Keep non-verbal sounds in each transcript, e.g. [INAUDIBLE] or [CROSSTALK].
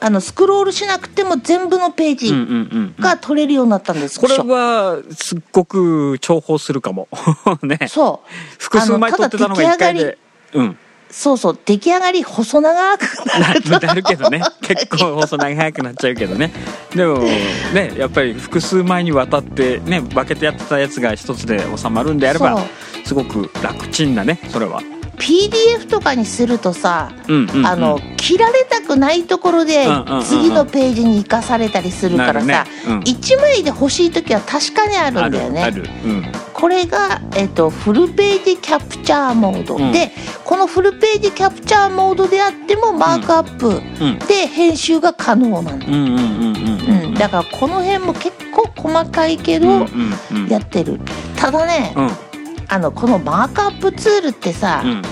あのスクロールしなくても全部のページうんうんうんうん。が取れるようになったんです、これはすっごく重宝するかも。[LAUGHS] ね。そう。複数枚撮ってたのが一回で。うん。そうそう出来上がり細長くなるとななるけどね。結構細長くなっちゃうけどね。でもねやっぱり複数枚にわたってね分けてやってたやつが一つで収まるんであればすごく楽ちんだねそれは PDF とかにするとさ、うんうん、うん、あの切られたくないところで次のページに生かされたりするからさ、ね。うん。1枚で欲しい時は確かにあるんだよね。うん。これが、えっとフルページキャプチャーモード、うん。でこのフルページキャプチャーモードであってもマークアップうん。で編集が可能なんうんうんうんうんだからこの辺も結構細かいけど、やってる。ただね、うんあのこのマークアップツールってさ、うん。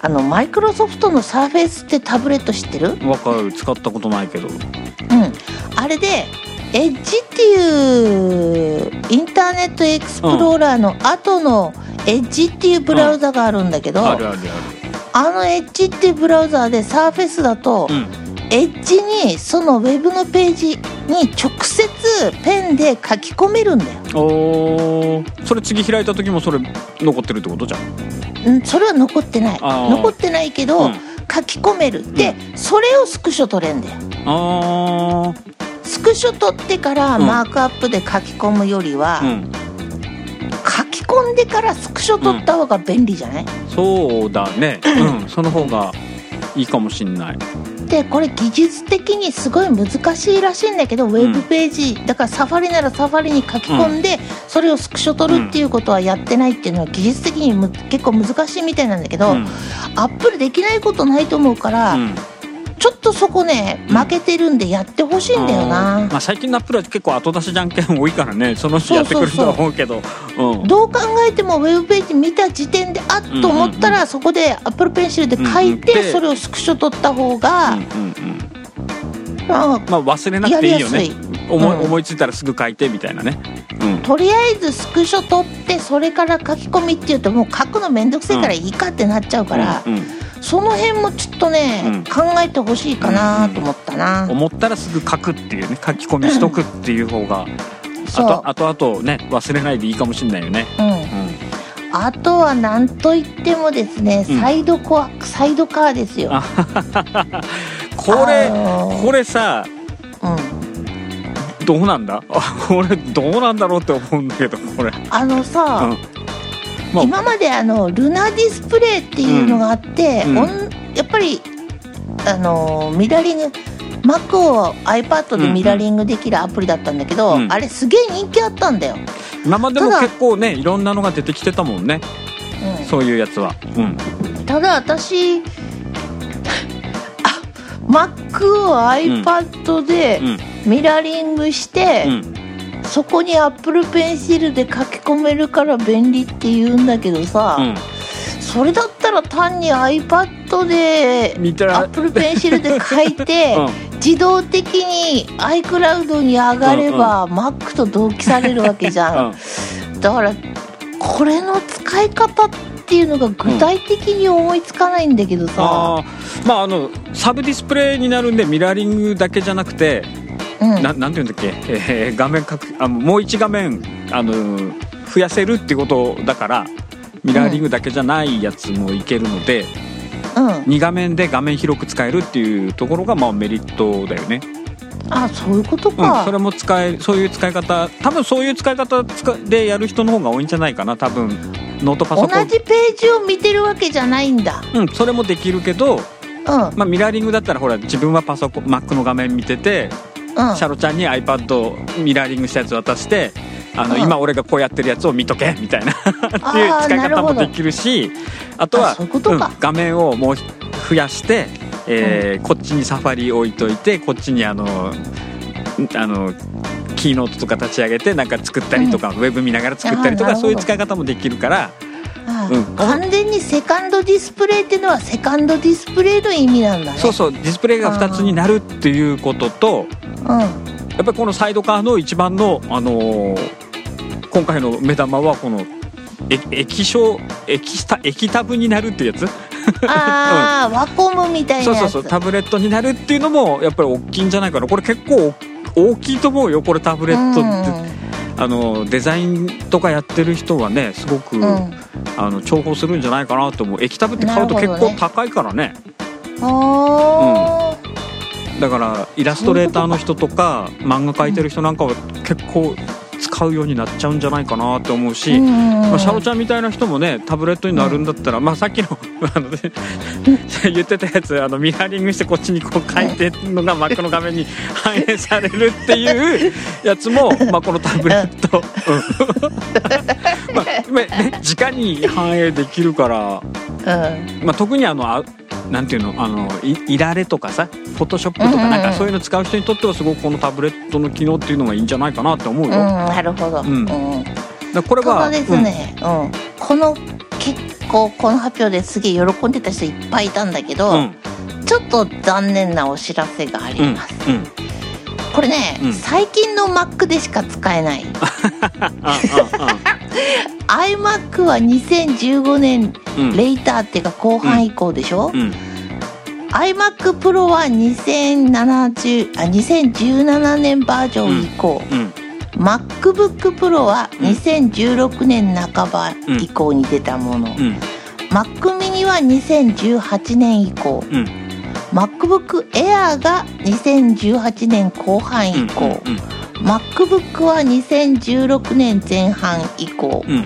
あのマイクロソフトのサーフェイスってタブレット知ってる？わかる。使ったことないけど。うん。あれでエッジっていうインターネットエクスプローラーの後のエッジっていうブラウザがあるんだけど、あるあるあのエッジっていうブラウザーでサーフェイスだと、あるエッジにそのウェブのページに直接ペンで書き込めるんだよ。うんおー。それ次開いた時もそれ残ってるってことじゃん。うん、それは残ってない。残ってないけど、うん。書き込める。で、それをスクショ取れんだよ。あスクショ取ってからうん。マークアップで書き込むよりは、書き込んでからスクショ取った方が便利じゃない、そうだね。うん。その方がいいかもしんない。でこれ技術的にすごい難しいらしいんだけどウェブページ、だからサファリならサファリに書き込んで、それをスクショ取るっていうことはやってないっていうのは技術的にむ結構難しいみたいなんだけど、うん。アップルできないことないと思うから、うんちょっとそこね負けてるんでやってほしいんだよな、まあ、最近のアップルは結構後出しじゃんけん多いからね。その人やってくるとは思うけど。うん。どう考えてもウェブページ見た時点であっと思ったらそこでアップルペンシルで書いてそれをスクショ取った方が、うんうんうん。あまあ忘れなくていいよね。思いうん。思いついたらすぐ書いてみたいなね。うん。とりあえずスクショ取ってそれから書き込みっていうともう書くのめんどくせえからいいかってなっちゃうから、うんうんその辺もちょっとね、うん。考えてほしいかなと思ったな、思ったらすぐ書くっていうね書き込みしとくっていう方があとあとあとね忘れないでいいかもしれないよね。うん。うん。あとは何といってもですね、うん。サイドコアサイドカーですよ。あこれあのーこれさうん、どうなんだ？あ [LAUGHS] これどうなんだろうって思うんだけどこれ。あのさ、うんまあ。今まであのルナディスプレイっていうのがあって、うんおんやっぱりあのミラリング Mac を iPad でミラリングできるアプリだったんだけど、うん。あれすげえ人気あったんだよ。今までも結構ねいろんなのが出てきてたもんね。うん。そういうやつは。うん。ただ私 [LAUGHS] あ Mac を iPad でうん。ミラリングして、うんそこに Apple Pencil で書き込めるから便利って言うんだけどさ、うん。それだったら単に iPad で見たら。Apple Pencil で書いて、[LAUGHS] うん。自動的に iCloud に上がれば、Mac と同期されるわけじゃ [LAUGHS] ん、だからこれの使い方っていうのが具体的に思いつかないんだけどさ、あー。まああのサブディスプレイになるんでミラーリングだけじゃなくて、うん。ななんていうんだっけ、えー画面かくあのもう一画面あの増やせるってことだからミラーリングだけじゃないやつもいけるので、うん、2画面で画面広く使えるっていうところがまあメリットだよね、あそういうことうん、か、それも使えそういう使い方多分そういう使い方つかでやる人の方が多いんじゃないかな多分。ノートパソ同コン。じページを見てるわけじゃないんだ。うん、それもできるけど、うん。まあ、ミラーリングだったらほら自分はパソコン Mac の画面見ててうん。シャロちゃんに iPad ミラーリングしたやつ渡してあの、うん。今俺がこうやってるやつを見とけ [LAUGHS] みたいな。っていう使いなるほど方もできるしあとはあそういうことか。ん画面をもう増やして、えーこっちにサファリ置いといてこっちにあのんあのキーノートとか立ち上げてなんか作ったりとか、ウェブ見ながら作ったりとあーなるほど。かそういう使い方もできるからあうん。完全にセカンドディスプレイっていうのはセカンドディスプレイの意味なんだね。そうそうディスプレイが2つになるっていうこととうん。やっぱりこのサイドカーの一番の、あのー今回の目玉はこのえ液晶液タ液タブになるってやつ？ああ、ワコムみたいなそうそうそうタブレットになるっていうのもやっぱり大きいんじゃないかな。これ結構大きいと思うよこれタブレットって、あのデザインとかやってる人はねすごく、うん、うんあの重宝するんじゃないかなと思う。液タブって買うと結構高いからね。あだからイラストレーターの人とか漫画描いてる人なんかは結構使うようになっちゃうんじゃないかなと思うし、まあ、シャロちゃんみたいな人もねタブレットになるんだったら、まあ、さっきのあの、ね、[LAUGHS] 言ってたやつあのミラーリングしてこっちにこう書いてるのが [LAUGHS] Mac の画面に反映されるっていうやつも、まあ、このタブレット、[LAUGHS] うん。まあまあね、直に反映できるから、うん。まあ、特にあのあなんていうのあのいいられとかさフォトショップとかなん。かそういうの使う人にとってはすごくこのタブレットの機能っていうのがいいんじゃないかなって思うよ。うん、なるほど、ん。うんこれたはだですね、うん。この結構この発表ですげえ喜んでた人いっぱいいたんだけど、うん。うんちょっと残念なお知らせがありうんます、うんこれね、うん。最近の Mac でしか使えない。[LAUGHS] iMac は2015年レイターっていうか後半以降でしょ、うん。iMac Pro は2070あ2017年バージョン以降、うん MacBook Pro は2016年半ば以降に出たもの、うん。Mac mini は2018年以降。うん。MacBook Air が2018年後半以降、うん MacBook は2016年前半以降、うん。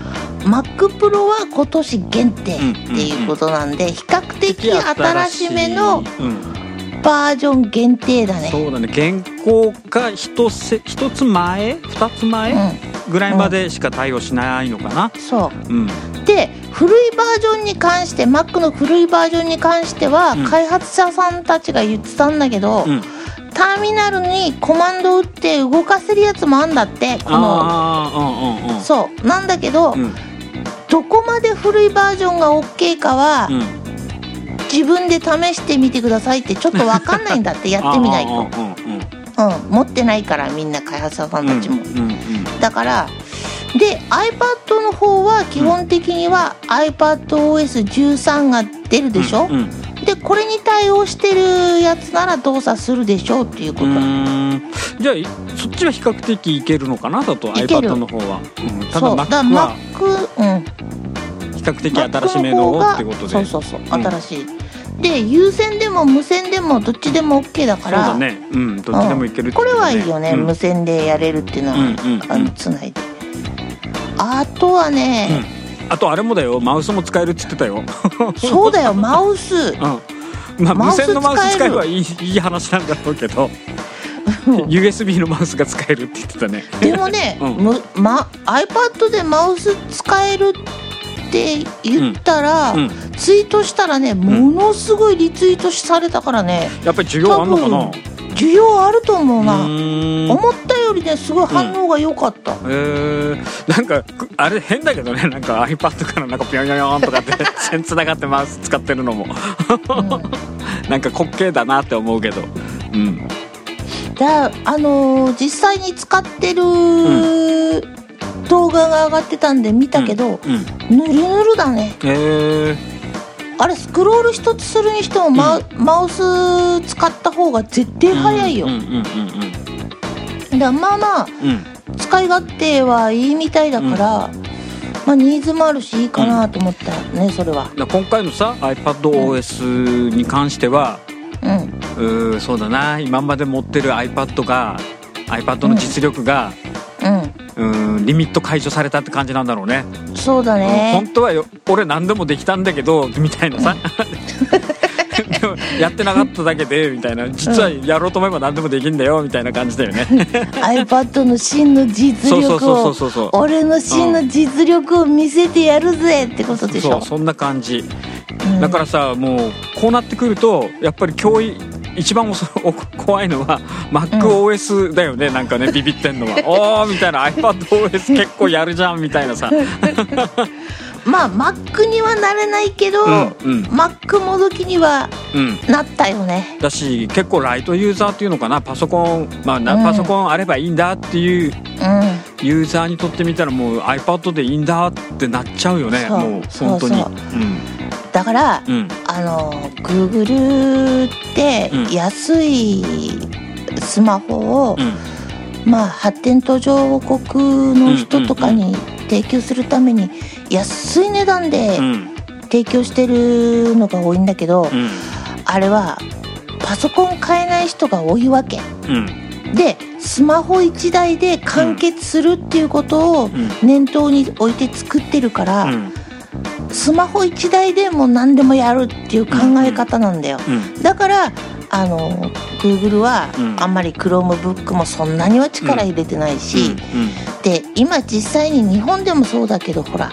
Mac Pro は今年限定っていうことなんで、比較的新しめのうんバージョン限定だね。そうだね。現行か一せ一つ前？二つ前、うぐらいまでしか対応しないのかな、ん、そう。ん。うで古いバージョンに関して Mac の古いバージョンに関しては、うん。開発者さんたちが言ってたんだけど、うん、ターミナルにコマンドを打って動かせるやつもあんだってこのうんうんうん。そう。なんだけど、うん。どこまで古いバージョンが OK かは、うん自分で試してみてくださいってちょっと分かんないんだってやってみないと、[LAUGHS] うん持ってないからみんな開発者さんたちも、だからで iPad の方は基本的には iPadOS13 が出るでしょ、うんうん。でこれに対応してるやつなら動作するでしょうっていうこと、じゃあいそっちは比較的いけるのかな？だと iPad の方は、うん、ただそうだから Mac は Mac うん。比較的新しめのをってことで。そうそうそう、ん。新しい。で有線でも無線でもどっちでも OK だかそうらだね。うんどっちでもいけるこれはいいよね、うん。無線でやれるっていうのは、あのつないで。あとはね、あとあれもだよ。マウスも使えるって言ってたよ。[LAUGHS] そうだよ。マウス。うん。まあ無線のマウス使使えばいいいい話なんだろうけど。USB のマウスが使えるって言ってたね。でもね、うん。むま、iPad でマウス使えるって言ったら、うん。ツイートしたらねものすごいリツイートされたからね。やっぱり需要あんのかな？需要あると思ううな、思ったよりねすごい反応が良かった、えー、なんかくあれ変だけどね。なんか iPad からなんかピョンピョンピョンとかって [LAUGHS] 線つながってマウス使ってるのも。なんか滑稽だなって思うけど。うん。だあのー実際に使ってる動画が上がってたんで見たけど、うんぬるぬるだね。えあれスクロール一つするにしてもマ,、マウス使った方が絶対ー、早いよ、うんうんうんだまあまあ使い勝手はいいみたいだから、まあニーズもあるしいいかなと思ったねそれは。今回のさ iPadOS に関しては、うん。うーそうだな。今まで持ってる iPad が iPad の実力が、ううーんリミット解除されたって感じなんだろうね。んそうだうんね本当はよ俺何でもできたんだけどみたいなさ。でもやってなかっただけでみたいな。実はやろうと思えば何でもできんだよみたいな感じだよね。iPad の真の実そうそう力をそうそうそう。俺の真の実力を見せてやるぜってことでしょ。そうそんな感じ。うん。だからさもうこうなってくるとやっぱり脅威一番おそお怖いのは MacOS だよね、なんかねビビってんのは。[LAUGHS] おーみたいな。iPadOS 結構やるじゃんみたいなさ。[LAUGHS] まあ Mac にはなれないけど、うんうん。Mac もどきにはうん。なったよね。だし結構ライトユーザーっていうのかな。パソコンまあパソコンあればいいんだっていううん。ユーザーにとってみたらもう iPad でいいんだってなっちゃうよねそう。もうそう本当に。そうだからうん。あの Google ってうん。安いスマホを、うん。まあ発展途上国の人とかに提供するために安い値段でうん。提供してるのが多いんだけど、うん。あれはパソコン買えない人が多いわけ。うん。でスマホ1台で完結するっていうことをうん。念頭に置いて作ってるから、うんスマホ1台でも何でもやるっていう考え方なんだよ、うん。だからあの Google はうん。あんまり Chromebook もそんなには力入れてないし、で今実際に日本でもそうだけどほら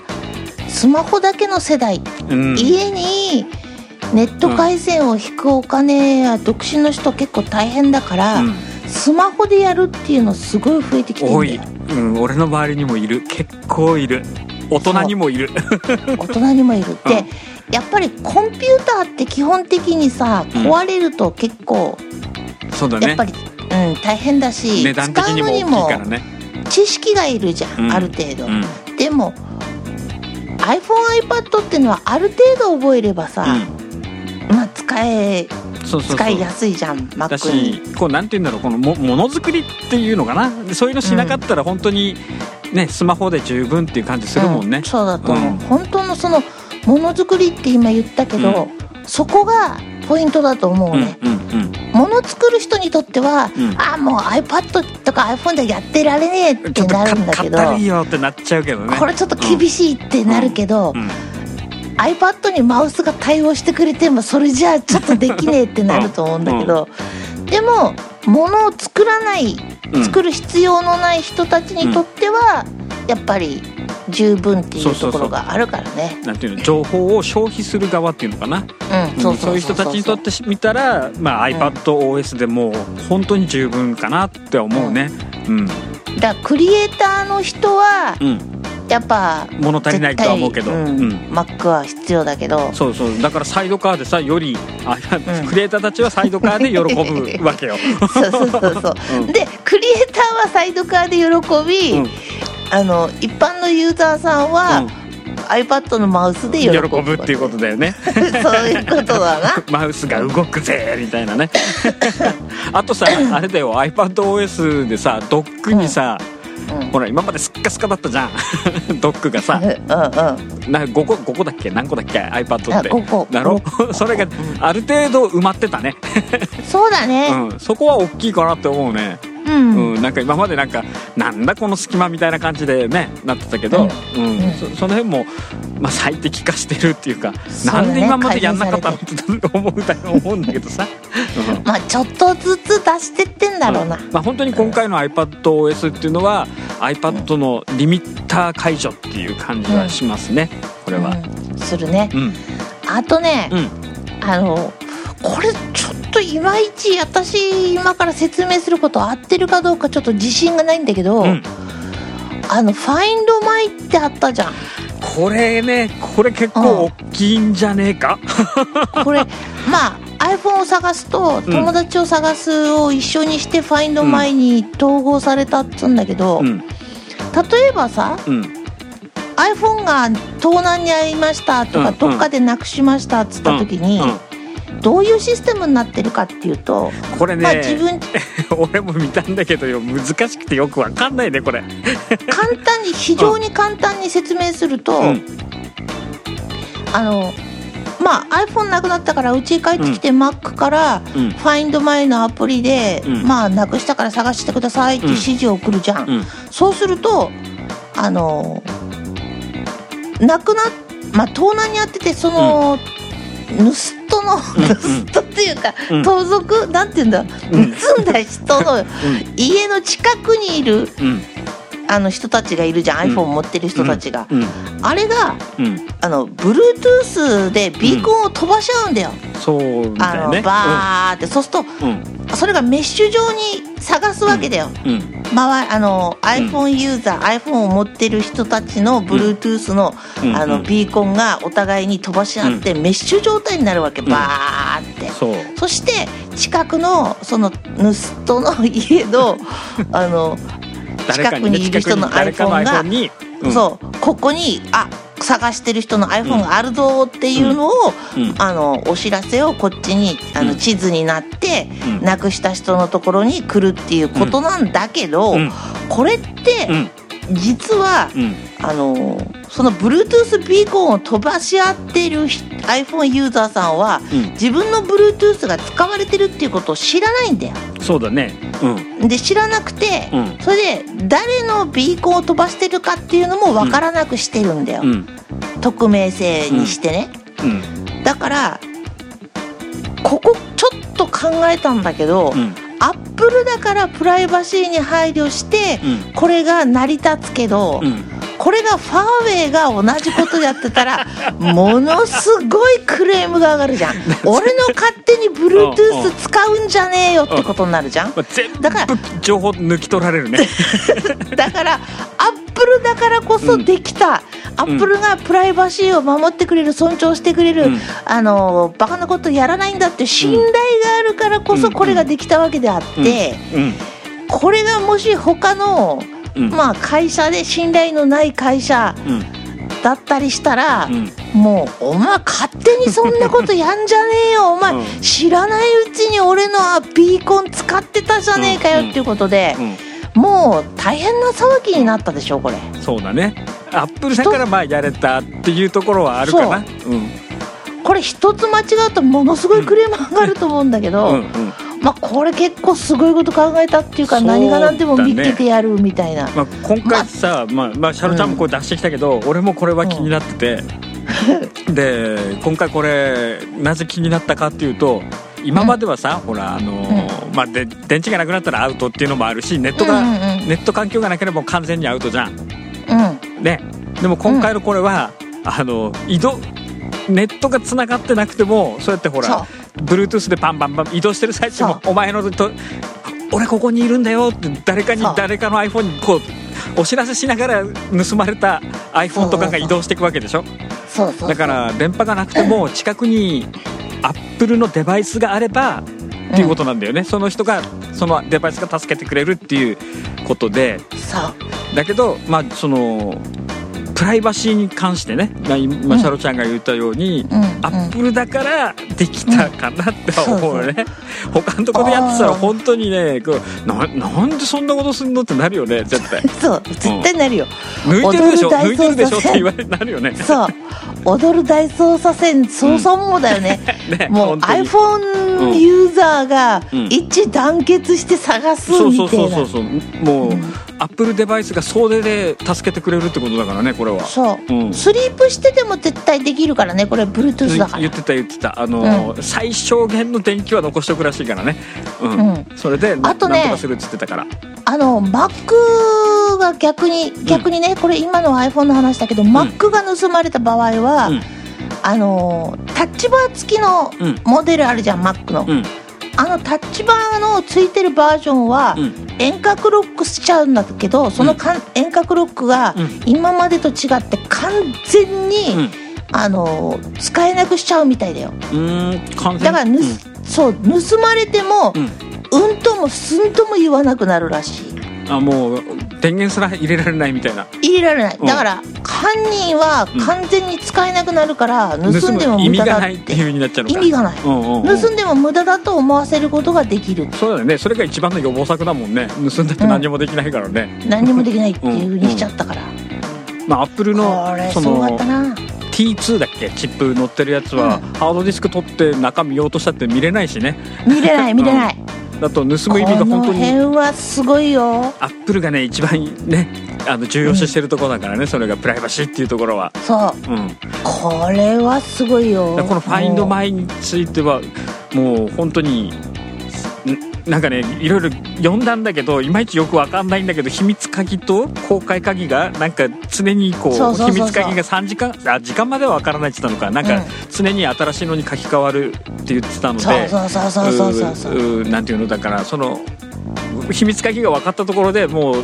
スマホだけの世代、うん。うん家にネット回線を引くお金や独身の人結構大変だから、うん。スマホでやるっていうのすごい増えてきてるん多い、だようん、俺の周りにもいる。結構いる大人にもいる。大人にもいる。で、やっぱりコンピューターって基本的にさうん。壊れると結構そうだね。やっぱり、うん、大変だし値段的にも大きいからね。知識がいるじゃん、うん。ある程度、うん。でも iPhoneiPad っていうのはある程度覚えればさ、まあ使え使いやすいじゃんだ Mac に。しこうなんて言うんだろうこのもものづくりっていうのかな。そういうのしなかったら本当にねスマホで十分っていう感じするもんね。う、そうだと思う、うん。本当のそのものづくりって今言ったけど、そこがポイントだと思ううんね、うんうん。もの作る人にとっては、うん。ああもう iPad とか iPhone でやってられねえってなるんだけどかったりいよってなっちゃうけどね。これちょっと厳しいってなるけど、うん。iPad にマウスが対応してくれてもそれじゃあちょっとできねえってなると思うんだけど、でも物を作らないうん。作る必要のない人たちにとっては、やっぱり十分っていうところがあるからね。なんていうの情報を消費する側っていうのかな。うん、うん。そういう人たちにとってみたら、まあ、iPadOS でもう本当に十分かなって思うね。うん、だクリエイターの人はうん、やっぱ物足りないとは思うけど、絶対うん。Mac は必要だけど。そうそう。だからサイドカーでさよりあ、うん。クリエイターたちはサイドカーで喜ぶわけよ、[LAUGHS] そうそうそうそう、うん。でクリエイターはサイドカーで喜び、うん。あの一般のユーザーさんは、うん。iPad のマウスで喜喜ぶぶっていうことだよね。[LAUGHS] そういうことだな。[LAUGHS] マウスが動くぜみたいなね。あとさあれだよ。iPadOS でさドックにさ、うんほら今までスッカスカだったじゃん。[LAUGHS] ドックがさ。うんうんな5個5個だっけ？何個だっけ？iPad って。あ5個。だろ？[LAUGHS] それがある程度埋まってたね、そうだね。うん、そこは大きいかなって思うねうん、うん、なんか今までなんかなんだこの隙間みたいな感じでねなってたけど、うん。うん。そその辺も、まあ、最適化してるっていうかそうだねなんで今までやんなかったのって思う思うんだけどさ、[LAUGHS] うん。まあちょっとずつ出してってんだろうな、ん。まあ、本当に今回の iPadOS っていうのは iPad のリミッター解除っていう感じはしますね、これは。うん。するね。うん。あとね、うん。あのこれちょっといまいち私今から説明すること合ってるかどうかちょっと自信がないんだけど、うん。あの「ファインドマイってあったじゃん。これねこれ結構大きいんじゃねえか、これまあ iPhone を探すとうん。友達を探すを一緒にして「ファインドマイに統合されたっつうんだけど、うん。例えばさうん。iPhone が盗難に遭いましたとか、うんどっかでなくしましたっつった時に、うんどういうシステムになってるかっていうと、これね、まあ自分 [LAUGHS] 俺も見たんだけどよ難しくてよくわかんないねこれ。簡単に非常に簡単に説明すると、うん。あのまあ iPhone なくなったからうちに帰ってきて Mac からうん。Find My のアプリで、うん。まあなくしたから探してくださいっていう指示を送るじゃん、うん。そうするとあのなくなまあ盗難にあっててその、盗人の、人っていうか、うん。盗賊なんていうんだ、うん。盗んだ人の家の近くにいるうん。あの人たちがいるじゃん、うん。iPhone 持ってる人たちが、うん。あれがうん。あの Bluetooth でビーコンを飛ばしちゃうんだよ、そうみたあの。バーって、そうするうん。とそれがメッシュ状に探すわけだよ、うん周りあの iPhone ユーザー、iPhone を持ってる人たちの Bluetooth の,、うん。あのうんビーコンがお互いに飛ばし合って、メッシュ状態になるわけん。バーって、そう。そして近くのその盗人の家の [LAUGHS] あの近くにいる人の iPhone がそう。ここにあ探してる人の iPhone があるぞっていうのを、うん。あのお知らせをこっちにあうん。の地図になって、うん。なくした人のところに来るっていうことなんだけど、うん。これってうん実は、うん。あのその Bluetooth ビーコンを飛ばし合ってる人 iPhone ユーザーさんは、うん。自分の Bluetooth が使われてるっていうことを知らないんだよ。そうだね。うん。で知らなくて、うん。それで誰のビーコンを飛ばしてるかっていうのも分からなくしてるんだよ、うん。匿名性にしてね、うん。だからここちょっと考えたんだけど、うんアップルだからプライバシーに配慮して、うん。これが成り立つけど、うん。これがファーウェイが同じことやってたら [LAUGHS] ものすごいクレームが上がるじゃん。[LAUGHS] 俺の勝手に Bluetooth 使うんじゃねえよってことになるじゃん。だから情報抜き取られるね。[LAUGHS] だからアップルだからこそできた、アップルがプライバシーを守ってくれる尊重してくれる、うん。あのバカなことやらないんだって信頼があるからこそこれができたわけであって、うん。これがもし他の、うん。まあ、会社で信頼のない会社うん。だったりしたら、うん。もうお前勝手にそんなことやんじゃねえよお前、うん知らないうちに俺のビーコン使ってたじゃねえかよっていうことで、うん。もう大変な騒ぎになったでしょこれ。そうだねアップルだからまあやれたっていうところはあるかな。う。ん。これ一つ間違うとものすごいクレーム上がると思うんだけど、うんうん。まあこれ結構すごいこと考えたっていうか何が何でも見っけてやるみたいな、まあ、今回さ、まあまあ、シャロちゃんもこう出してきたけど、俺もこれは気になってて、で今回これなぜ気になったかっていうと今まではさ、ほらあのーまあ、で電池がなくなったらアウトっていうのもあるしネットが、うんうんうんネット環境がなければ完全にアウトじゃんうんね。でも今回のこれは、あの移動ネットがつながってなくてもそうやってほら Bluetooth でパンパンパン移動してる最中もそお前のと俺ここにいるんだよって誰かに誰かの iPhone にこうお知らせしながら盗まれた iPhone とかが移動していくわけでしょ？そうそうそう。だから電波がなくても [LAUGHS] 近くに Apple のデバイスがあればっていうことなんだよね、その人がそのデバイスが助けてくれるっていうことで。そうだけどまあそのプライバシーに関してねまあ今シャロちゃんが言ったように、うんアップルだからできたかなって思うよね、他のところでやってたら本当にねこうななんでそんなことすんのってなるよね絶対。[LAUGHS] そう絶対なるよ、抜いてるでしょ抜いてるでしょって言われなるよね。そう踊る大捜査線捜査網だよね、[LAUGHS] ねもう iPhone ユーザーがうん。一致団結して探すそうそうみたいな、そうそうそうもう、う。んアップルデバイスが総出で助けてくれるってことだからねこれは。そう、うん。スリープしてても絶対できるからねこれ。Bluetooth だから。言ってた言ってた。あのー、最小限の電気は残しておくらしいからね。うん、うん。それでなあとねなんとかするって言ってたからあの Mac が逆に逆にね、これ今の iPhone の話だけど、Mac が盗まれた場合は、うん。あのタッチバー付きのうん。モデルあるじゃん Mac の、うん。あのタッチバーのついてるバージョンは、うん。遠隔ロックしちゃうんだけどそのかん、遠隔ロックがうん。今までと違って完全に、うん。あの使えなくしちゃうみたいだよ。だからそう盗まれても、うんうんともすんとも言わなくなるらしい。あもう電源すら入れられないみたいな。入れられない。うん。だから犯人は完全に使えなくなるから、盗んでも無駄だっないっていう風になっちゃうのか。意味がない。うんうんうん。盗んでも無駄だと思わせることができる。そうだよね。それが一番の予防策だもんね。盗んだって何もできないからね、何にもできないっていうふうにしちゃったから、まあアップルのそのったな。T2 だっけ？チップ乗ってるやつは、うん。ハードディスク取って中見ようとしたって見れないしね。見れない見れない、だと盗むこ意味がの本当に辺はすごいよ。アップルがね一番ねあの重要視してるところだからね、それがプライバシーっていうところは、そう。うん、これはすごいよ。このファインドマイについてはもう本当にんなんかねいろいろ読んだんだけどいまいちよくわかんないんだけど秘密鍵と公開鍵がなんか常にこう秘密鍵が3時間あ時間まではわからないって言ったのか。なんかうん。常に新しいのに書き換わるって言ってたのでそうんていうの？だからその秘密鍵が分かったところでもう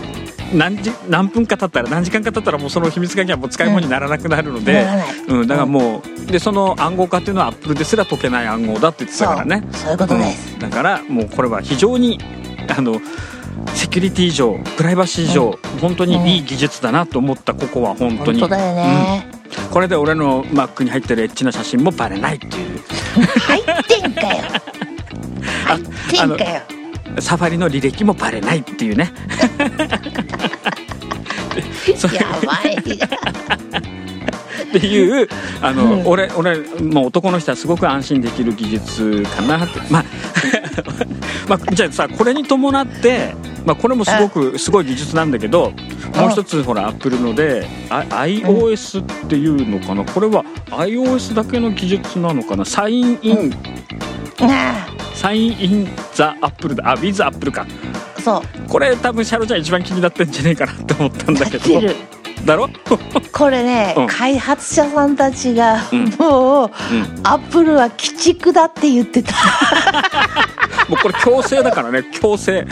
何時何分か経ったら何時間か経ったらもうその秘密鍵はもう使い物にならなくなるので、ならない。うん、だからもうでその暗号化っていうのはアップルですら解けない暗号だって言ってたからね。そういうことです。うんだからもうこれは非常にあのセキュリティ上プライバシー上、本当にいい技術だなと思ったここは本当に。だよね、これで俺の Mac に入ってるエッチな写真もバレないっていう。入ってんかよ。[LAUGHS] 入ってんかよ。サファリの履歴もバレないっていうねっていうあの、うん。俺俺もう男の人はすごく安心できる技術かな。ってまあ [LAUGHS] まあじゃあさこれに伴って、まあ、これもすごくすごい技術なんだけどもう一つほらアップルのであ iOS っていうのかな。これは iOS だけの技術なのかな。サインイン。あサインインザアップルだ。あ with アップルか。あそう。これ多分シャロちゃん一番気になってんじゃねえかなって思ったんだけど。だろ、[LAUGHS] これね、うん。開発者さんたちがうん。もう、うん、アップルは鬼畜だって言ってた。[LAUGHS] もうこれ強制だからね強制。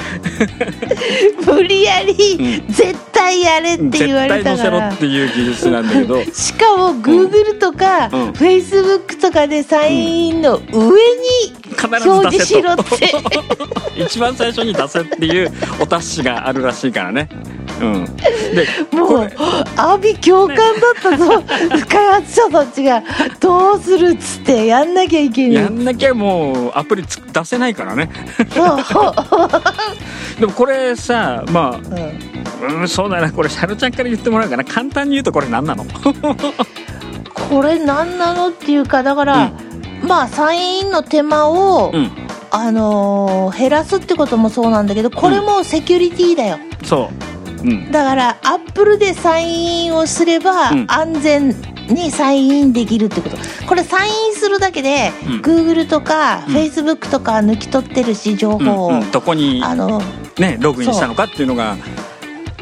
[LAUGHS] 無理やり、絶対やれって絶言われ対載せろたからっていう技術なんだけど。[LAUGHS] しかも Google とか、うん。Facebook とかでサインの上に表示しろって。[LAUGHS] 一番最初に出せっていうお達しがあるらしいからねうん。でもう阿鼻共感だったぞ、開発者たちがどうするっつってやんなきゃいけない。やんなきゃもうアプリつ出せないからね。そう、でもこれさまうん。あうんそうだな。これシャロちゃんから言ってもらうかな。簡単に言うとこれ何なの？これ何なのっていうかだから、まあサインインの手間を、うん。あのー減らすってこともそうなんだけどこれもセキュリティだよ、そう。うんだからアップルでサインをすればうん。安全にサインできるってこと。これサインするだけで、うん。Google とかうん。Facebook とか抜き取ってるし情うん報を、うんどこにあのねログインしたのかっていうのが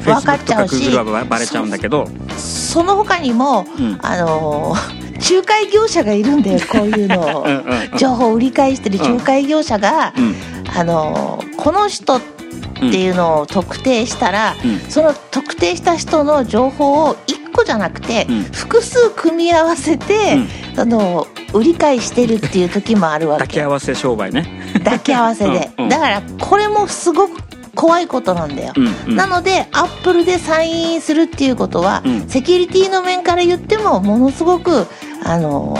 分かっ Facebook とかちゃうしババレちゃうんだけど。その他にも、うん。あのー仲介業者がいるんだよこういうのを。うん情報を売り買いしてる仲介業者が、うん。あのーこの人っていうのを特定したら、うん。その特定した人の情報を1個じゃなくて、うん。複数組み合わせて、あの売り買いしてるっていう時もあるわけ。抱き合わせ商売ね。抱き合わせで、うんうん。だからこれもすごく怖いことなんだよ、うんうん。なのでアップルでサインするっていうことは、うん。セキュリティの面から言ってもものすごくあの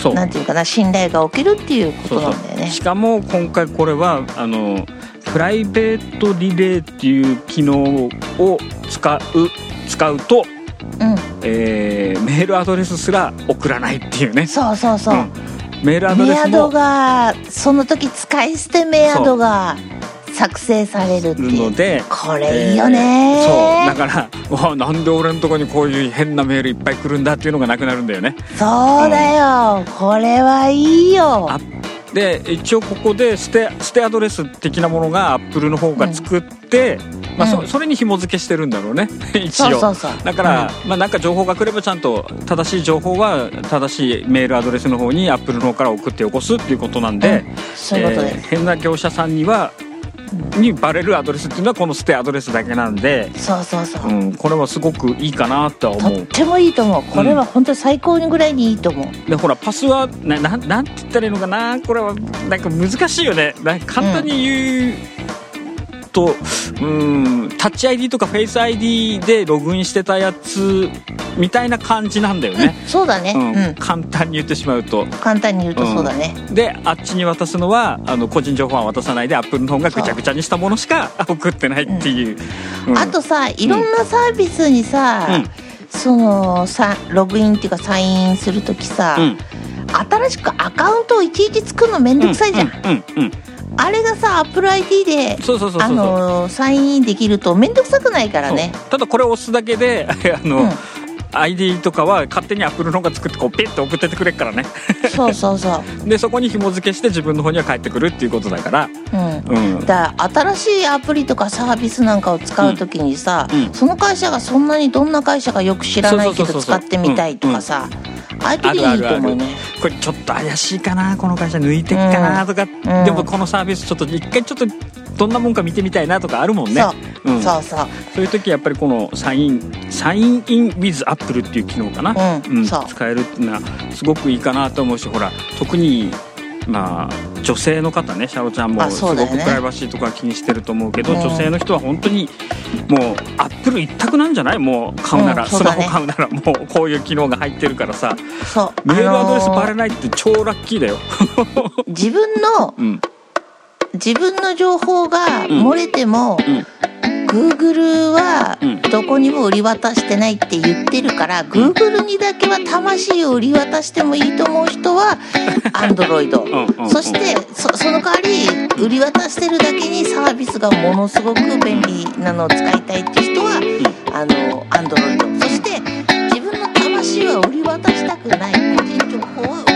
そう。なんていうかな信頼が起きるっていうことなんだよね。しかも今回これはあのプライベートリレーっていう機能を使う使うと、うん。えーメールアドレスすら送らないっていうね。そうそうそう、うん。メールアドレスメアドもがその時使い捨てメアドが作成されるっていう。のでこれいいよね、えーそう。だからわあなんで俺のとこにこういう変なメールいっぱい来るんだっていうのがなくなるんだよね。そうだよ、これはいいよ。あで一応ここで捨て捨てアドレス的なものがアップルの方が作って、まあ、そうん。それに紐付けしてるんだろうね。[LAUGHS] 一応。だから、まあ、なんか情報が来ればちゃんと正しい情報は正しいメールアドレスの方にアップルの方から送ってよこすっていうことなんで、えー変な業者さんにはにバレるアドレスっていうのはこの捨てアドレスだけなんで、そうそうそう、うん、これはすごくいいかなとはと思う。ってもいいと思う。これは本当に最高にぐらいにいいと思う、でほらパスワードななんなんて言ったらいいのかな？これはなんか難しいよね。簡単に言うと、うん、タッチ ID とかフェイス ID でログインしてたやつみたいな感じなんだよね、そうだね、うんうん。簡単に言ってしまうと。簡単に言うとそうだね、であっちに渡すのはあの個人情報は渡さないでアップルの方がぐちゃぐちゃにしたものしか送ってないっていう、うん。あとさいろんなサービスにさ、うん。そのさログインっていうかサインする時さ、うん。新しくアカウントをいちいち作るのめんどくさいじゃん、うんうんうんあれがさ AppleID でサインインできるとめんどくさくないからね。ただこれを押すだけであの、うん ID とかは勝手にアップルの方が作ってこうピッと送ってってくれっからね。そうそうそう。[LAUGHS] でそこに紐付けして自分の方には返ってくるっていうことだから。うん。うん。だ新しいアプリとかサービスなんかを使う時にさ、うん。うん。その会社がそんなにどんな会社かよく知らないけど使ってみたいとかさ、ああいう時にいいと思うね。これちょっと怪しいかなこの会社。抜いてっかなとか、ん。でもこのサービスちょっと一回ちょっとどんなもんか見てみたいなとかあるもんね。そう、うん。そうそう。そういう時やっぱりこのサインサインイン with アップルっていう機能かな、うん。使えるっていうのはすごくいいかなと思うしほら特にまあ女性の方ねシャロちゃんもすごくプライバシーとか気にしてると思うけど、うん。女性の人は本当にもうアップル一択なんじゃない？もう買うなら、スマうんそうだね。ホ買うならもうこういう機能が入ってるからさ。そう。メールアドレスあのーバレないって超ラッキーだよ。自分のうん自分の情報が漏れても、Google はどこにも売り渡してないって言ってるから、Google にだけは魂を売り渡してもいいと思う人は [LAUGHS] Android そしてそその代わり売り渡してるだけにサービスがものすごく便利なのを使いたいって人は、あの Android そして自分の魂は売り渡したくない個人情報は